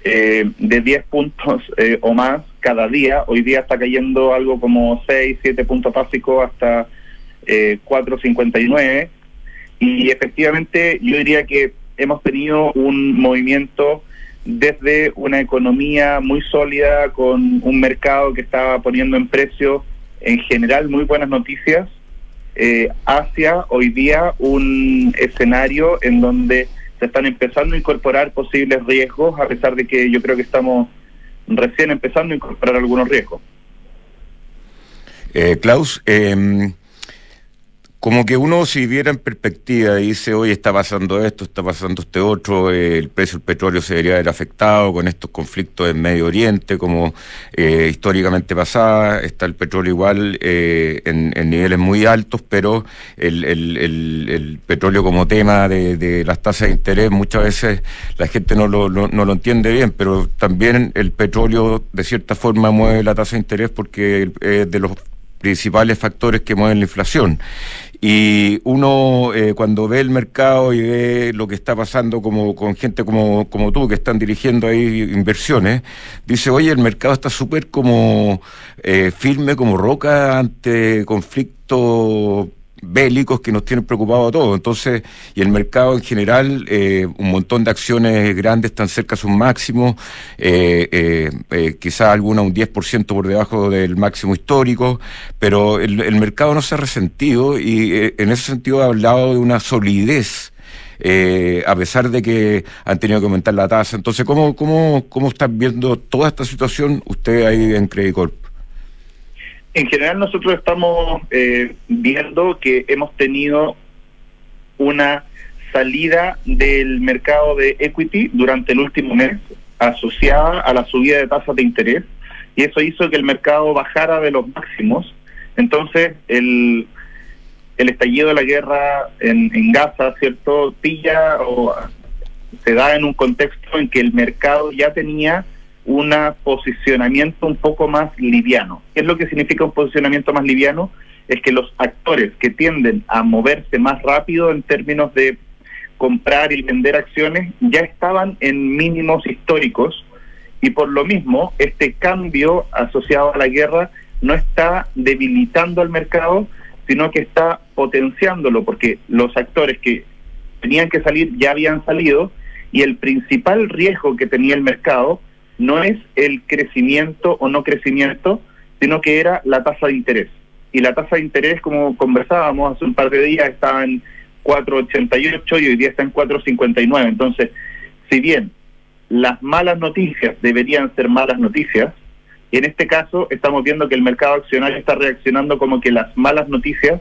eh, de 10 puntos eh, o más cada día. Hoy día está cayendo algo como 6, 7 puntos básicos hasta eh, 4.59 y efectivamente yo diría que hemos tenido un movimiento desde una economía muy sólida con un mercado que estaba poniendo en precio en general muy buenas noticias eh, hacia hoy día un escenario en donde se están empezando a incorporar posibles riesgos a pesar de que yo creo que estamos recién empezando a incorporar algunos riesgos. Eh, Klaus, eh, como que uno si viera en perspectiva y dice, hoy está pasando esto, está pasando este otro, el precio del petróleo se debería haber afectado con estos conflictos en Medio Oriente, como eh, históricamente pasaba, está el petróleo igual eh, en, niveles muy altos, pero el, el, petróleo como tema de, las tasas de interés, muchas veces la gente no lo, no lo entiende bien, pero también el petróleo de cierta forma mueve la tasa de interés porque es de los principales factores que mueven la inflación. Y uno eh, cuando ve el mercado y ve lo que está pasando como con gente como, como tú, que están dirigiendo ahí inversiones, dice, oye, el mercado está súper como eh, firme, como roca ante conflictos bélicos que nos tienen preocupados a todos. Entonces, y el mercado en general, eh, un montón de acciones grandes están cerca de sus máximos, eh, eh, eh quizás alguna un 10% por debajo del máximo histórico, pero el, mercado no se ha resentido y en ese sentido ha hablado de una solidez. A pesar de que han tenido que aumentar la tasa. Entonces, ¿cómo, cómo, cómo están viendo toda esta situación usted ahí en Credit Corp? En general nosotros estamos eh, viendo que hemos tenido una salida del mercado de equity durante el último mes asociada a la subida de tasas de interés y eso hizo que el mercado bajara de los máximos. Entonces el, el estallido de la guerra en, en Gaza, ¿cierto? Pilla o se da en un contexto en que el mercado ya tenía un posicionamiento un poco más liviano. ¿Qué es lo que significa un posicionamiento más liviano? Es que los actores que tienden a moverse más rápido en términos de comprar y vender acciones ya estaban en mínimos históricos y por lo mismo este cambio asociado a la guerra no está debilitando al mercado, sino que está potenciándolo porque los actores que tenían que salir ya habían salido y el principal riesgo que tenía el mercado no es el crecimiento o no crecimiento, sino que era la tasa de interés. Y la tasa de interés, como conversábamos hace un par de días, estaba en 4,88 y hoy día está en 4,59. Entonces, si bien las malas noticias deberían ser malas noticias, en este caso estamos viendo que el mercado accionario está reaccionando como que las malas noticias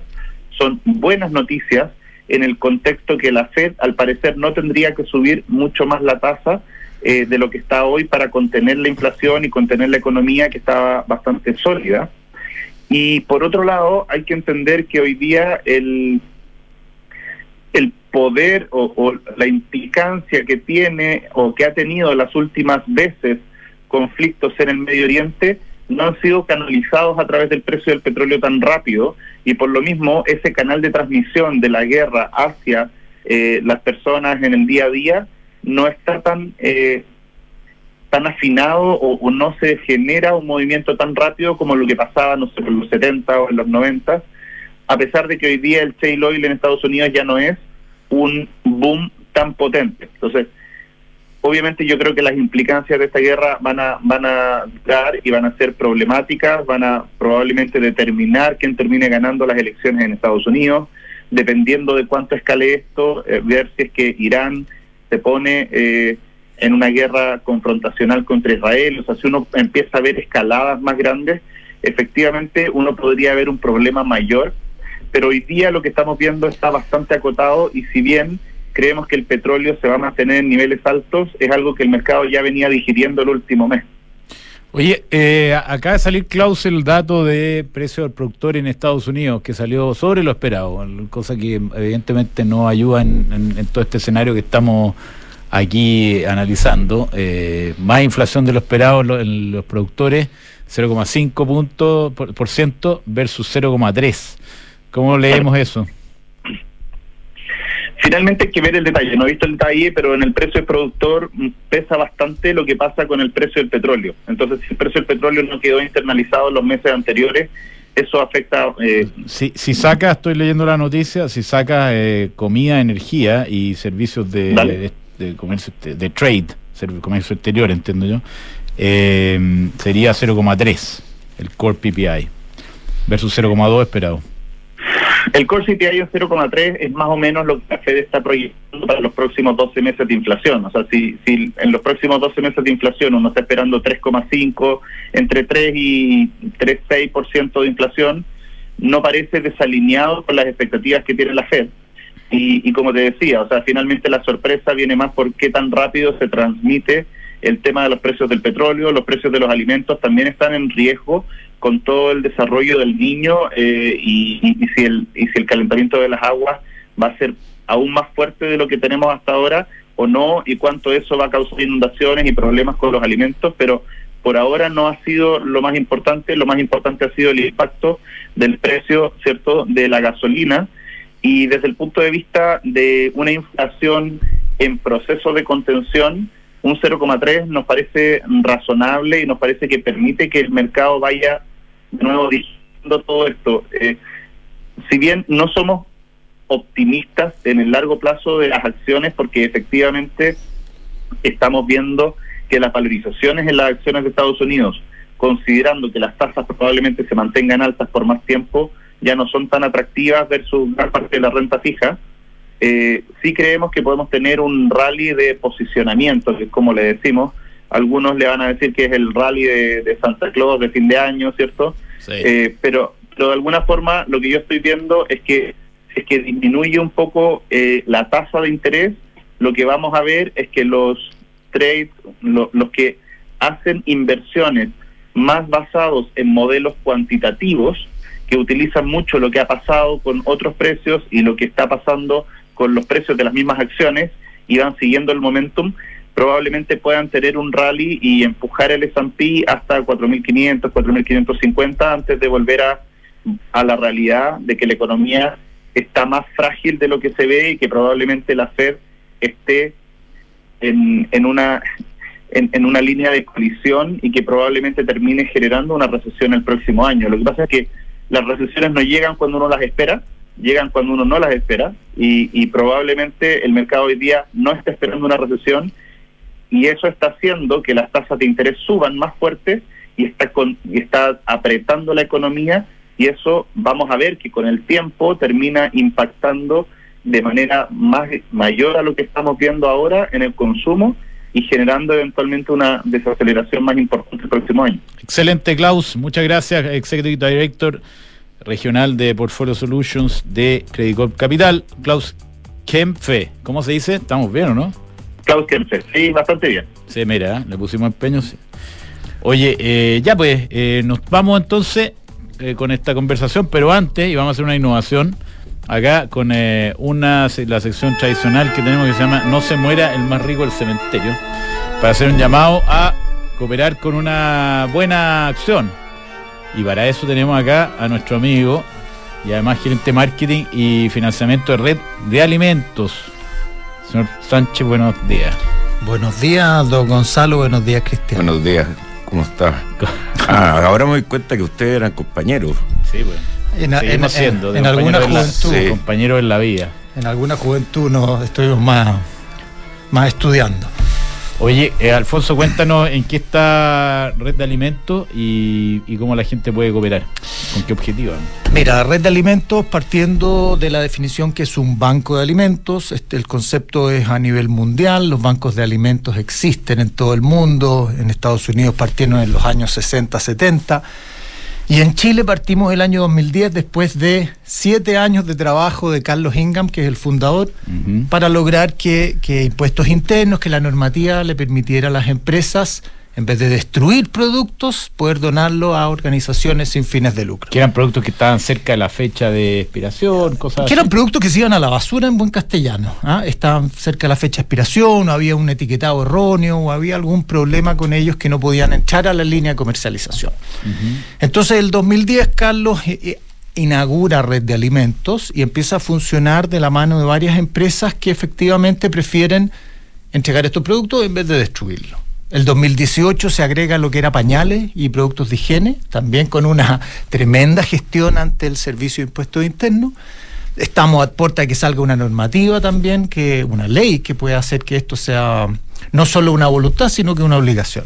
son buenas noticias en el contexto que la Fed al parecer no tendría que subir mucho más la tasa eh, de lo que está hoy para contener la inflación y contener la economía que estaba bastante sólida. Y por otro lado, hay que entender que hoy día el, el poder o, la implicancia que tiene o que ha tenido las últimas veces conflictos en el Medio Oriente no han sido canalizados a través del precio del petróleo tan rápido y por lo mismo ese canal de transmisión de la guerra hacia eh, las personas en el día a día no está tan eh, tan afinado o, no se genera un movimiento tan rápido como lo que pasaba, no sé, en los 70 o en los 90, a pesar de que hoy día el shale oil en Estados Unidos ya no es un boom tan potente. Entonces, obviamente yo creo que las implicancias de esta guerra van a van a dar y van a ser problemáticas, van a probablemente determinar quién termine ganando las elecciones en Estados Unidos, dependiendo de cuánto escale esto, eh, ver si es que Irán se pone eh, en una guerra confrontacional contra Israel, o sea, si uno empieza a ver escaladas más grandes, efectivamente uno podría ver un problema mayor, pero hoy día lo que estamos viendo está bastante acotado y si bien creemos que el petróleo se va a mantener en niveles altos, es algo que el mercado ya venía digiriendo el último mes. Oye, eh, acaba de salir Klaus el dato de precio del productor en Estados Unidos, que salió sobre lo esperado, cosa que evidentemente no ayuda en, todo este escenario que estamos aquí analizando. Eh, más inflación de lo esperado en los productores, 0,5 puntos por ciento versus 0,3. ¿Cómo leemos eso? Finalmente hay que ver el detalle, no he visto el detalle, pero en el precio del productor pesa bastante lo que pasa con el precio del petróleo. Entonces, si el precio del petróleo no quedó internalizado en los meses anteriores, eso afecta... Eh, si, si saca, estoy leyendo la noticia, si saca eh, comida, energía y servicios de, de, comercio, de trade, comercio exterior, entiendo yo, eh, sería 0,3 el core PPI versus 0,2 esperado. El core CPI en 0,3 es más o menos lo que la Fed está proyectando para los próximos 12 meses de inflación. O sea, si, si en los próximos 12 meses de inflación uno está esperando 3,5, entre 3 y 3,6% de inflación, no parece desalineado con las expectativas que tiene la Fed. Y, y como te decía, o sea, finalmente la sorpresa viene más por qué tan rápido se transmite el tema de los precios del petróleo, los precios de los alimentos también están en riesgo con todo el desarrollo del niño eh, y, si el, y si el calentamiento de las aguas va a ser aún más fuerte de lo que tenemos hasta ahora o no y cuánto eso va a causar inundaciones y problemas con los alimentos, pero por ahora no ha sido lo más importante, lo más importante ha sido el impacto del precio, ¿cierto?, de la gasolina y desde el punto de vista de una inflación en proceso de contención, un 0,3 nos parece razonable y nos parece que permite que el mercado vaya de nuevo diciendo todo esto. Eh, si bien no somos optimistas en el largo plazo de las acciones, porque efectivamente estamos viendo que las valorizaciones en las acciones de Estados Unidos, considerando que las tasas probablemente se mantengan altas por más tiempo, ya no son tan atractivas versus gran parte de la renta fija, eh, sí creemos que podemos tener un rally de posicionamiento, que es como le decimos. Algunos le van a decir que es el rally de, Santa Claus de fin de año, ¿cierto? Eh, pero, pero de alguna forma lo que yo estoy viendo es que es que disminuye un poco eh, la tasa de interés. Lo que vamos a ver es que los trades, los que hacen inversiones más basados en modelos cuantitativos, que utilizan mucho lo que ha pasado con otros precios y lo que está pasando con los precios de las mismas acciones y van siguiendo el momentum, probablemente puedan tener un rally y empujar el S&P hasta 4.500, 4.550 antes de volver a, a la realidad de que la economía está más frágil de lo que se ve y que probablemente la Fed esté en, una en, en, una línea de colisión y que probablemente termine generando una recesión el próximo año. Lo que pasa es que las recesiones no llegan cuando uno las espera, llegan cuando uno no las espera y, probablemente el mercado hoy día no está esperando una recesión y eso está haciendo que las tasas de interés suban más fuerte y está, con, está apretando la economía y eso vamos a ver que con el tiempo termina impactando de manera más mayor a lo que estamos viendo ahora en el consumo y generando eventualmente una desaceleración más importante el próximo año. Excelente, Klaus. Muchas gracias, Executive Director regional de Portfolio Solutions de Credit Corp Capital, Klaus Kempfe. ¿Cómo se dice? ¿Estamos bien o no? Klaus Kempfe, sí, bastante bien. Sí, mira, le pusimos empeño. Sí. Oye, eh, ya pues, eh, nos vamos entonces eh, con esta conversación, pero antes, y vamos a hacer una innovación acá con una la sección tradicional que tenemos que se llama No se muera el más rico del cementerio, para hacer un llamado a cooperar con una buena acción y para eso tenemos acá a nuestro amigo y además gerente marketing y financiamiento de red de alimentos. Señor Sánchez, buenos días. Buenos días, don Gonzalo. Buenos días, Cristian. Buenos días. ¿Cómo está? [laughs] ah, ahora me doy cuenta que ustedes eran compañeros. Sí, bueno. En, en, alguna juventud. Compañeros en la vida. En alguna juventud nos estuvimos más, más estudiando. Oye, eh, Alfonso, cuéntanos en qué está Red de Alimentos y, cómo la gente puede cooperar. ¿Con qué objetivo? Mira, Red de Alimentos, partiendo de la definición que es un banco de alimentos, este, el concepto es a nivel mundial, los bancos de alimentos existen en todo el mundo, en Estados Unidos partieron en los años 60, 70 y en Chile partimos el año 2010 después de siete años de trabajo de Carlos Ingham, que es el fundador, para lograr que, que impuestos internos, que la normativa le permitiera a las empresas en vez de destruir productos, poder donarlo a organizaciones sin fines de lucro. Que eran productos que estaban cerca de la fecha de expiración, cosas Que eran productos que se iban a la basura en buen castellano. ¿ah? Estaban cerca de la fecha de expiración, o había un etiquetado erróneo, o había algún problema con ellos que no podían entrar a la línea de comercialización. Entonces, el 2010, Carlos. Eh, eh, inaugura red de alimentos y empieza a funcionar de la mano de varias empresas que efectivamente prefieren entregar estos productos en vez de destruirlos. El 2018 se agrega lo que era pañales y productos de higiene, también con una tremenda gestión ante el Servicio de Impuestos Internos. Estamos a puerta de que salga una normativa también, que una ley que pueda hacer que esto sea no solo una voluntad, sino que una obligación.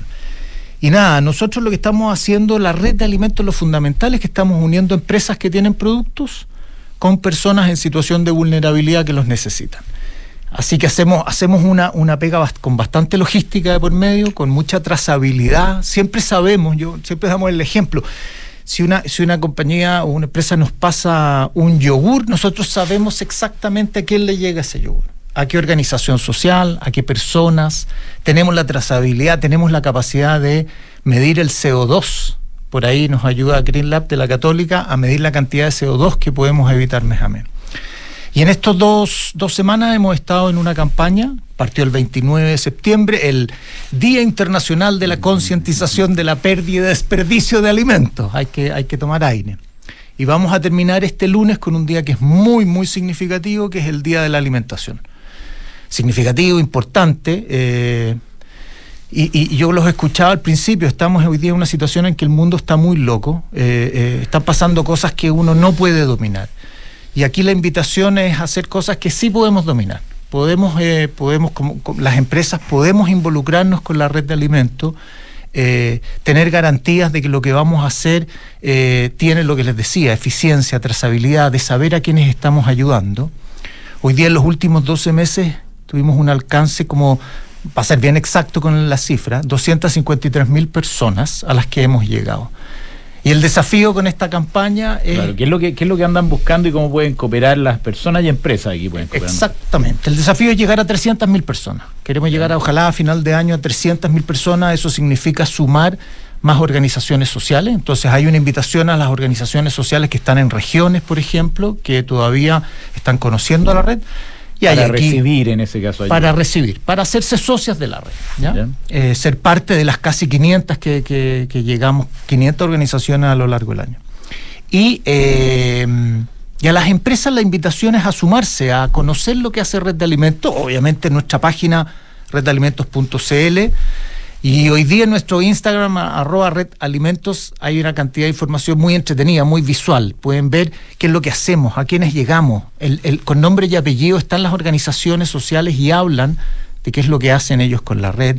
Y nada, nosotros lo que estamos haciendo, la red de alimentos, lo fundamental es que estamos uniendo empresas que tienen productos con personas en situación de vulnerabilidad que los necesitan. Así que hacemos, hacemos una, una pega con bastante logística de por medio, con mucha trazabilidad. Siempre sabemos, yo siempre damos el ejemplo. si una, si una compañía o una empresa nos pasa un yogur, nosotros sabemos exactamente a quién le llega ese yogur, a qué organización social, a qué personas, tenemos la trazabilidad, tenemos la capacidad de medir el CO2. Por ahí nos ayuda Green Lab de la Católica a medir la cantidad de CO2 que podemos evitar mes a mes. Y en estos dos, dos semanas hemos estado en una campaña, partió el 29 de septiembre, el Día Internacional de la Concientización de la Pérdida y Desperdicio de Alimentos. Hay que, hay que tomar aire. Y vamos a terminar este lunes con un día que es muy, muy significativo, que es el Día de la Alimentación. Significativo, importante. Eh, y, y, yo los escuchaba al principio, estamos hoy día en una situación en que el mundo está muy loco, eh, eh, están pasando cosas que uno no puede dominar. Y aquí la invitación es hacer cosas que sí podemos dominar. Podemos, eh, podemos como, las empresas podemos involucrarnos con la red de alimentos, eh, tener garantías de que lo que vamos a hacer eh, tiene lo que les decía, eficiencia, trazabilidad, de saber a quienes estamos ayudando. Hoy día en los últimos 12 meses tuvimos un alcance como, para ser bien exacto con la cifra, 253 mil personas a las que hemos llegado. Y el desafío con esta campaña es... Claro, ¿qué es, lo que, ¿qué es lo que andan buscando y cómo pueden cooperar las personas y empresas aquí? Pueden cooperar? Exactamente. El desafío es llegar a 300.000 personas. Queremos llegar, a, ojalá, a final de año a 300.000 personas. Eso significa sumar más organizaciones sociales. Entonces hay una invitación a las organizaciones sociales que están en regiones, por ejemplo, que todavía están conociendo a la red. Y para aquí, recibir en ese caso. Ayuda. Para recibir, para hacerse socias de la red. ¿ya? Eh, ser parte de las casi 500 que, que, que, llegamos, 500 organizaciones a lo largo del año. Y, eh, y, a las empresas la invitación es a sumarse, a conocer lo que hace Red de Alimentos, obviamente en nuestra página reddealimentos.cl. Y hoy día en nuestro Instagram, arroba red alimentos, hay una cantidad de información muy entretenida, muy visual. Pueden ver qué es lo que hacemos, a quiénes llegamos. Con nombre y apellido están las organizaciones sociales y hablan de qué es lo que hacen ellos con la red.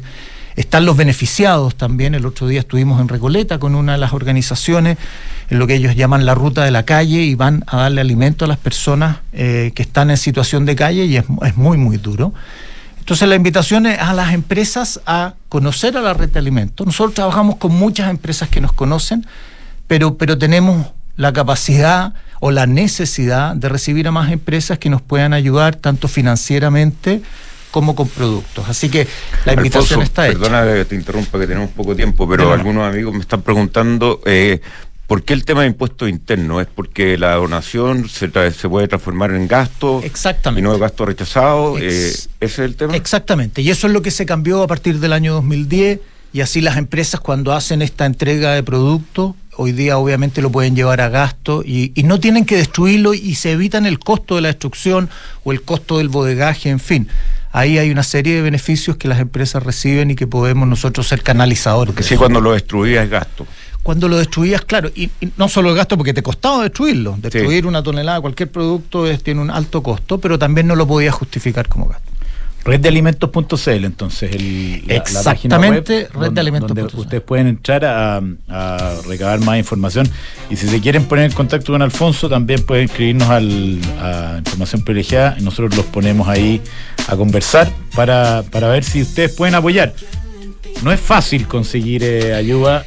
Están los beneficiados también. El otro día estuvimos en Recoleta con una de las organizaciones, en lo que ellos llaman la ruta de la calle, y van a darle alimento a las personas eh, que están en situación de calle, y es muy, muy duro. Entonces la invitación es a las empresas a conocer a la red de alimentos. Nosotros trabajamos con muchas empresas que nos conocen, pero, pero tenemos la capacidad o la necesidad de recibir a más empresas que nos puedan ayudar tanto financieramente como con productos. Así que la invitación Alfonso, está hecha. Perdona que te interrumpa, que tenemos poco tiempo, pero No, no. algunos amigos me están preguntando eh, ¿Por qué el tema de impuesto interno? ¿Es porque la donación se, tra- se puede transformar en gasto Exactamente. y no de gasto rechazado? Ex- Eh, ¿Ese es el tema? Exactamente, y eso es lo que se cambió a partir del año 2010 y así las empresas cuando hacen esta entrega de producto, hoy día obviamente lo pueden llevar a gasto y, y no tienen que destruirlo y se evitan el costo de la destrucción o el costo del bodegaje, en fin. Ahí hay una serie de beneficios que las empresas reciben y que podemos nosotros ser canalizadores. Que sí, cuando lo destruía es gasto. Cuando lo destruías, claro, y, y no solo el gasto porque te costaba destruirlo, destruir una tonelada, cualquier producto es, tiene un alto costo, pero también no lo podías justificar como gasto. Reddealimentos.cl, entonces, el, la, la página web donde- reddealimentos.cl. donde Ustedes pueden entrar a, a recabar más información. Y si se quieren poner en contacto con Alfonso, también pueden escribirnos al, a Información Privilegiada y nosotros los ponemos ahí a conversar para, para ver si ustedes pueden apoyar. No es fácil conseguir eh, ayuda.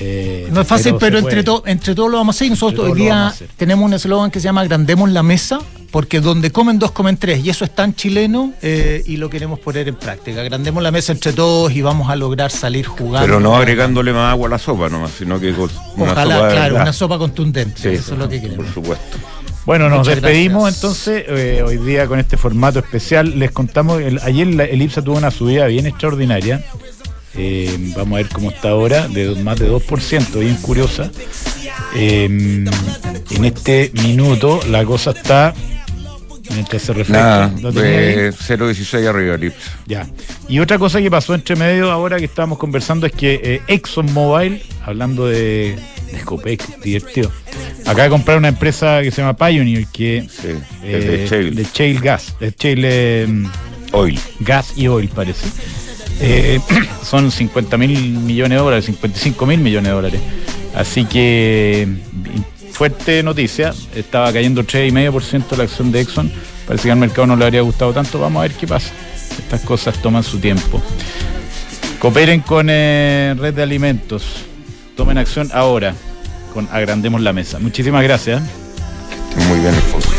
Eh, No es fácil, pero, entre, to- entre todos lo vamos a hacer. Y Nosotros Entre hoy día tenemos un eslogan que se llama Agrandemos la mesa, porque donde comen dos, comen tres. Y eso es tan chileno eh, y lo queremos poner en práctica. Agrandemos la mesa entre todos y vamos a lograr salir jugando. Pero no agregándole más agua a la sopa nomás, sino que con una Ojalá, sopa claro, una sopa contundente. Sí, eso es lo que por queremos. supuesto. Bueno, nos Muchas despedimos gracias. entonces eh, hoy día con este formato especial. Les contamos, el- ayer la- el IPSA tuvo una subida bien extraordinaria. Eh, vamos a ver cómo está ahora, de más de 2%, bien curiosa. Eh, en este minuto la cosa está, mientras se refleja, Nada, ¿lo tenía ahí? eh, 0.16 arriba el IPSA. Ya. Y otra cosa que pasó entre medio ahora que estábamos conversando es que eh, ExxonMobil, hablando de, de Copec, divertido, acaba de comprar una empresa que se llama Pioneer, que Sí, eh, de Shell. de shale gas, de shale eh, Oil. gas y oil parece. Eh, [clears throat] son 50 mil millones de dólares, 55 mil millones de dólares. Así que fuerte noticia, estaba cayendo 3,5% la acción de Exxon. Parece que al mercado no le habría gustado tanto. Vamos a ver qué pasa. Estas cosas toman su tiempo. Cooperen con eh, Red de Alimentos. Tomen acción ahora. con Agrandemos la Mesa. Muchísimas gracias. Muy bien, Alfonso.